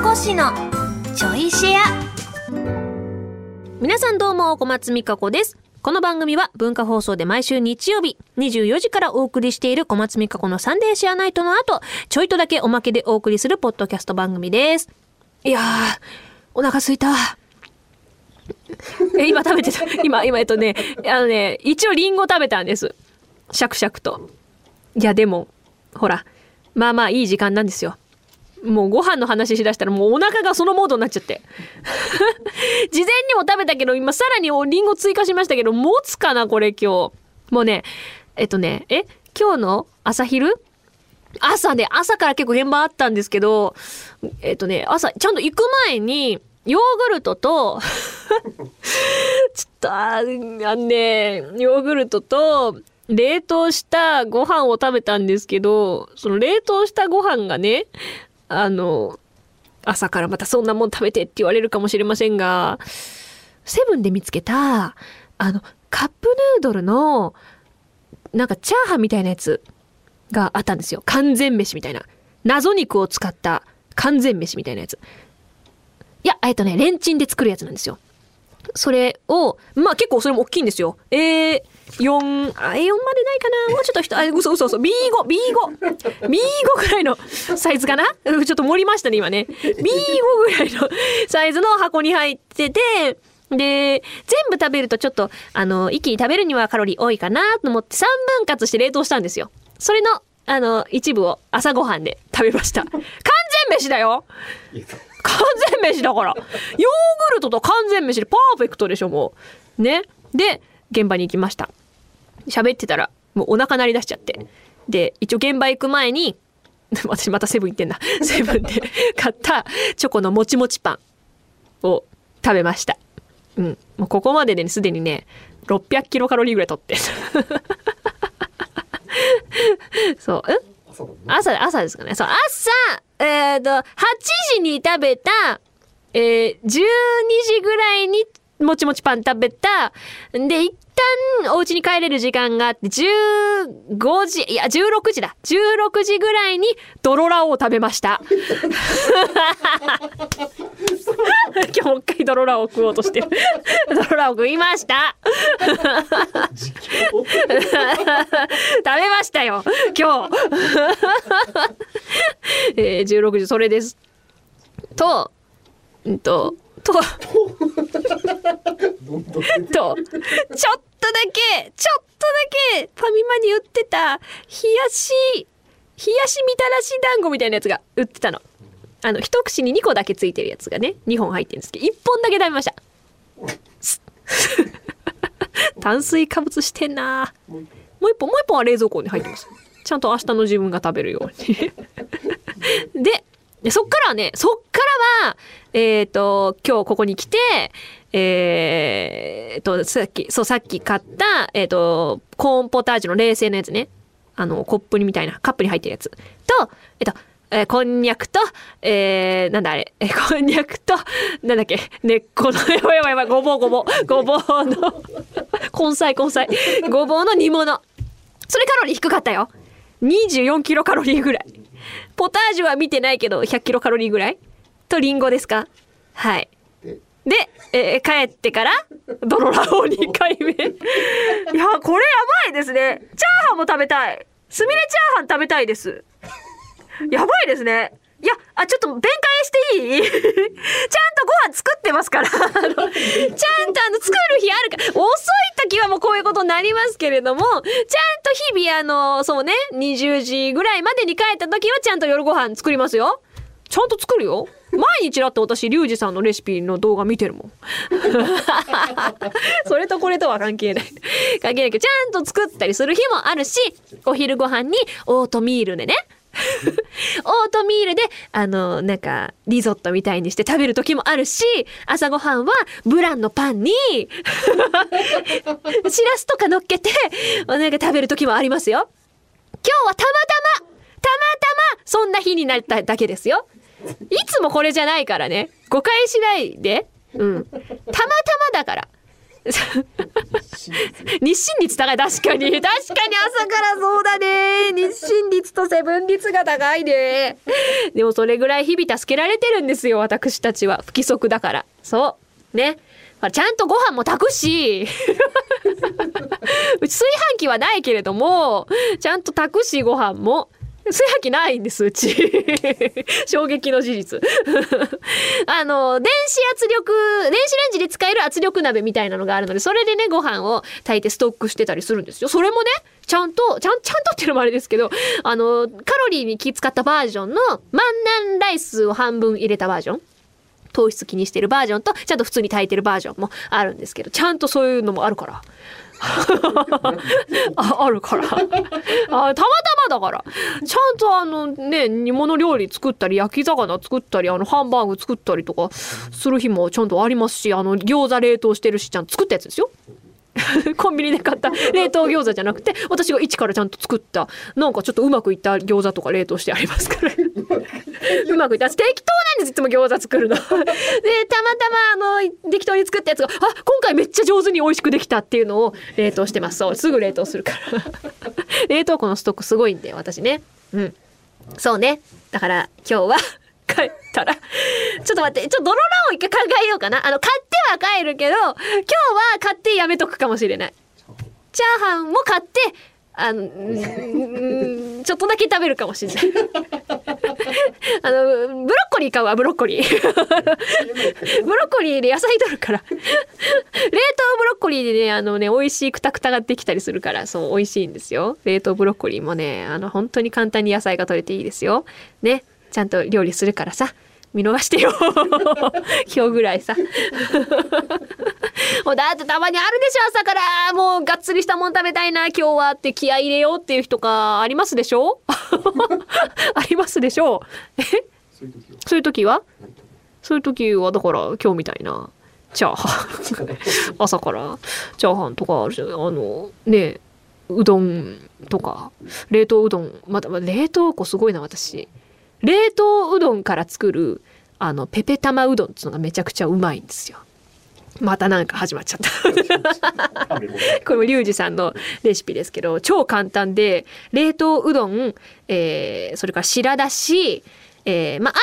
こしのちょいシェア。皆さんどうも小松美香子です。この番組は文化放送で毎週日曜日24時からお送りしている小松美香子のサンデーシェアナイトの後ちょいとだけおまけでお送りするポッドキャスト番組です。いやーお腹すいた。え今食べてた。今今えっとねあのね一応リンゴ食べたんです。シャクシャクと。いやでもほらまあまあいい時間なんですよ。もうご飯の話しだしたらもうお腹がそのモードになっちゃって。事前にも食べたけど、今さらにリンゴ追加しましたけど、持つかなこれ今日。もうね、えっとね、え今日の朝昼？朝ね、朝から結構現場あったんですけど、えっとね、朝、ちゃんと行く前に、ヨーグルトとちょっと、ああのね、ヨーグルトと、冷凍したご飯を食べたんですけど、その冷凍したご飯がね、あの、朝からまたそんなもん食べてって言われるかもしれませんが、セブンで見つけた、あの、カップヌードルの、なんかチャーハンみたいなやつがあったんですよ。完全飯みたいな。謎肉を使った完全飯みたいなやつ。いや、えっとね、レンチンで作るやつなんですよ。それを、まあ結構それも大きいんですよ。えー、4、あ、A4 までないかな？もうちょっと人、あ、嘘嘘嘘、B5、B5、B5 ぐらいのサイズかな？ちょっと盛りましたね、今ね。B5 ぐらいのサイズの箱に入ってて、で、全部食べるとちょっと、あの、一気に食べるにはカロリー多いかなと思って3分割して冷凍したんですよ。それの、あの、一部を朝ごはんで食べました。完全飯だよ完全飯だから。ヨーグルトと完全飯でパーフェクトでしょ、もう。ね。で、現場に行きました。喋ってたら、もうお腹鳴り出しちゃって。で、一応現場行く前に、私またセブン行ってんだ。セブンで買ったチョコのもちもちパンを食べました。うん。もうここまでで、ね、すでにね、600キロカロリーぐらい取って。そう。え？朝、朝ですかね。そう、朝、えっ、ー、と、8時に食べた、えー、12時ぐらいにもちもちパン食べた。で、一旦お家に帰れる時間があって、15時、いや、16時だ。16時ぐらいにドロラオを食べました。今日もう一回ドロラオを食おうとしてる。ドロラオ食いました。食べましたよ。今日。えー、16時、それです。と、うんと、と、と、ちょっとだけ、ちょっとだけ、ファミマに売ってた、冷やし、冷やしみたらし団子みたいなやつが売ってたの。あの、一口に2個だけついてるやつがね、2本入ってるんですけど、1本だけ食べました。炭水化物してんなもう一本、もう一本は冷蔵庫に入ってます。ちゃんと明日の自分が食べるようにで、そっからはね、そっからは、えっ、ー、と、今日ここに来て、えっ、と、さっき、そう、さっき買った、えっ、と、コーンポタージュの冷製のやつね。あの、コップにみたいな、カップに入ってるやつ。と、えっ、と、えー、こんにゃくと、えー、なんだあれ、えー、こんにゃくと、なんだっけ、根っこの、やばいやばいやばい、ごぼうごぼう、ごぼうの、根菜根菜、ごぼうの煮物。それカロリー低かったよ。24キロカロリーぐらい。ポタージュは見てないけど、100キロカロリーぐらいとリンゴですかはい。で、えー、帰ってから、ドロラを2回目。いや、これやばいですね。チャーハンも食べたい。すみれチャーハン食べたいです。やばいですね。いや、あ、ちょっと弁解していい？ちゃんとご飯作ってますから。ちゃんとあの、作る日あるから、遅い時はもうこういうことになりますけれども、ちゃんと日々あの、そうね、20時ぐらいまでに帰った時はちゃんと夜ご飯作りますよ。ちゃんと作るよ。毎日だって私、リュウジさんのレシピの動画見てるもん。それとこれとは関係ない。関係ないけど、ちゃんと作ったりする日もあるし、お昼ご飯にオートミールでね、オートミールで、あの、なんか、リゾットみたいにして食べる時もあるし、朝ごはんはブランのパンに しらすとか乗っけて、なんか食べる時もありますよ。今日はたまたま、たまたま、そんな日になっただけですよ。いつもこれじゃないからね。誤解しないで。うん。たまたまだから。日清率高い。確かに。確かに朝からそうだね。日清率とセブン率が高いね。でもそれぐらい日々助けられてるんですよ私たちは。不規則だから。そう。ね。ちゃんとご飯も炊くし。う ち炊飯器はないけれどもちゃんと炊くしご飯も炊飯器ないんですうち。衝撃の事実。あの電子圧力電子レンジで使える圧力鍋みたいなのがあるのでそれでねご飯を炊いてストックしてたりするんですよ。それもねちゃんとちゃんちゃんとっていうのもあれですけどあのカロリーに気使ったバージョンの万南ライスを半分入れたバージョン糖質気にしてるバージョンとちゃんと普通に炊いてるバージョンもあるんですけどちゃんとそういうのもあるから。ああるから。あたまたまだからちゃんとあのね煮物料理作ったり焼き魚作ったりあのハンバーグ作ったりとかする日もちゃんとありますしあの餃子冷凍してるしちゃん作ったやつですよ。コンビニで買った冷凍餃子じゃなくて私が一からちゃんと作ったなんかちょっとうまくいった餃子とか冷凍してありますから。うまくいった。適当なんですいつも餃子作るの。でたまたまあの適当に作ったやつがあ今回めっちゃ上手に美味しくできたっていうのを冷凍してます。そうすぐ冷凍するから。冷凍庫のストックすごいんで私ね。うん。そうね。だから今日は帰ったら、ちょっと待って、ちょっとドロラを一回考えようかな。あの、買っては帰るけど、今日は買ってやめとくかもしれない。チャーハンも買って、あの、ちょっとだけ食べるかもしれない。あの、ブロッコリー買うわ、ブロッコリー。ブロッコリーで野菜取るから。冷凍ブロッコリーでね、あのね、美味しいクタクタができたりするから、そう、美味しいんですよ。冷凍ブロッコリーもね、あの、本当に簡単に野菜が取れていいですよ。ね。ちゃんと料理するからさ。見逃してよ。今日ぐらいさ。もうだってたまにあるでしょ朝から。もうがっつりしたもん食べたいな。今日はって気合い入れようっていう人かありますでしょ？ありますでしょ？うえそういう時は？そういう時はだから今日みたいな。チャーハン。朝から。チャーハンとかあるじゃん。あのねうどんとか。冷凍うどん。また冷凍庫すごいな私冷凍うどんから作るあのペペ玉うどんっていうのがめちゃくちゃうまいんですよ。またなんか始まっちゃった。これもリュウジさんのレシピですけど超簡単で冷凍うどん、えー、それから白だし、えー、まああ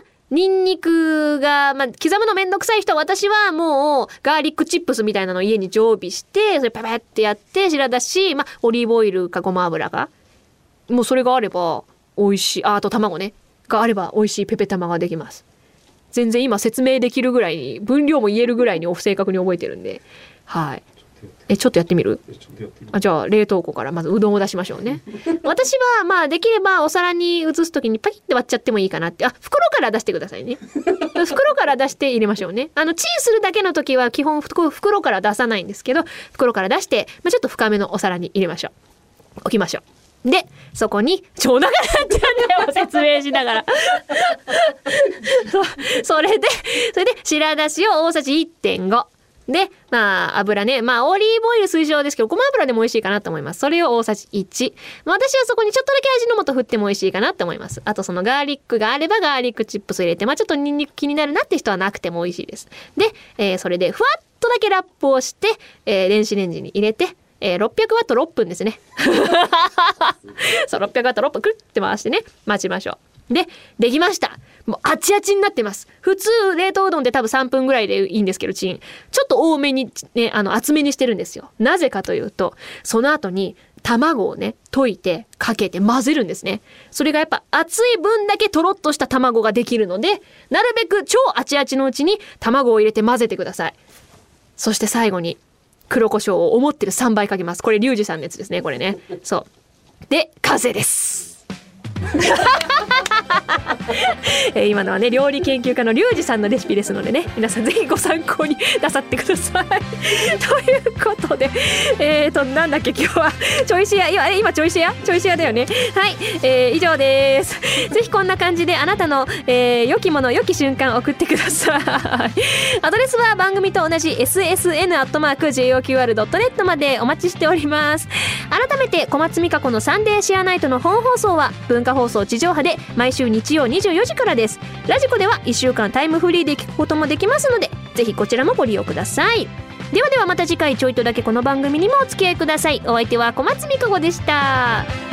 ればニンニクが、まあ、刻むのめんどくさい人は私はもうガーリックチップスみたいなのを家に常備してそれパパってやって白だし、まあ、オリーブオイルかごま油がもうそれがあれば美味しい。ああと卵ねがあれば美味しいペペ玉ができます。全然今説明できるぐらいに分量も言えるぐらいに正確に覚えてるんで。はい。えちょっとやってみる？あじゃあ冷凍庫からまずうどんを出しましょうね。私はまあできればお皿に移す時にパキッて割っちゃってもいいかなって。あ袋から出してくださいね。袋から出して入れましょうね。あのチンするだけの時は基本袋から出さないんですけど袋から出して、まあ、ちょっと深めのお皿に入れましょう。置きましょう。で、そこに、超長くなっちゃうんだよ、説明しながら。そそれで、それで、白だしを大さじ1.5。で、まあ、油ね。まあ、オリーブオイル推奨ですけど、ごま油でも美味しいかなと思います。それを大さじ1。まあ、私はそこにちょっとだけ味の素振っても美味しいかなと思います。あと、そのガーリックがあれば、ガーリックチップス入れて、まあ、ちょっとニンニク気になるなって人はなくても美味しいです。で、えー、それで、ふわっとだけラップをして、えー、電子レンジに入れて、えー、600ワット6分ですね。そう、600ワット6分くるって回してね、待ちましょう。で、できました。もうあちあちになってます。普通、冷凍うどんで多分3分ぐらいでいいんですけど、チン。ちょっと多めに、ね、あの、厚めにしてるんですよ。なぜかというと、その後に卵をね、溶いて、かけて混ぜるんですね。それがやっぱ熱い分だけとろっとした卵ができるので、なるべく超あちあちのうちに卵を入れて混ぜてください。そして最後に黒胡椒を思ってる3倍かけます。これリュウジさんのやつですね、これね。そう。で、完成です。えー、今のはね料理研究家のリュウジさんのレシピですのでね皆さんぜひご参考になさってください。ということでえーとなんだっけ今日はちょいしや今今ちょいしやちょいしやだよねはい、えー、以上です ぜひこんな感じであなたの、えー、良きもの良き瞬間送ってください。アドレスは番組と同じ ssn.joqr.net までお待ちしております。改めて小松美香子のサンデーシェアナイトの本放送は文化放送地上波で毎週日曜24時からです。ラジコでは1週間タイムフリーで聞くこともできますのでぜひこちらもご利用ください。ではではまた次回ちょいとだけこの番組にもお付き合いください。お相手は小松美香子でした。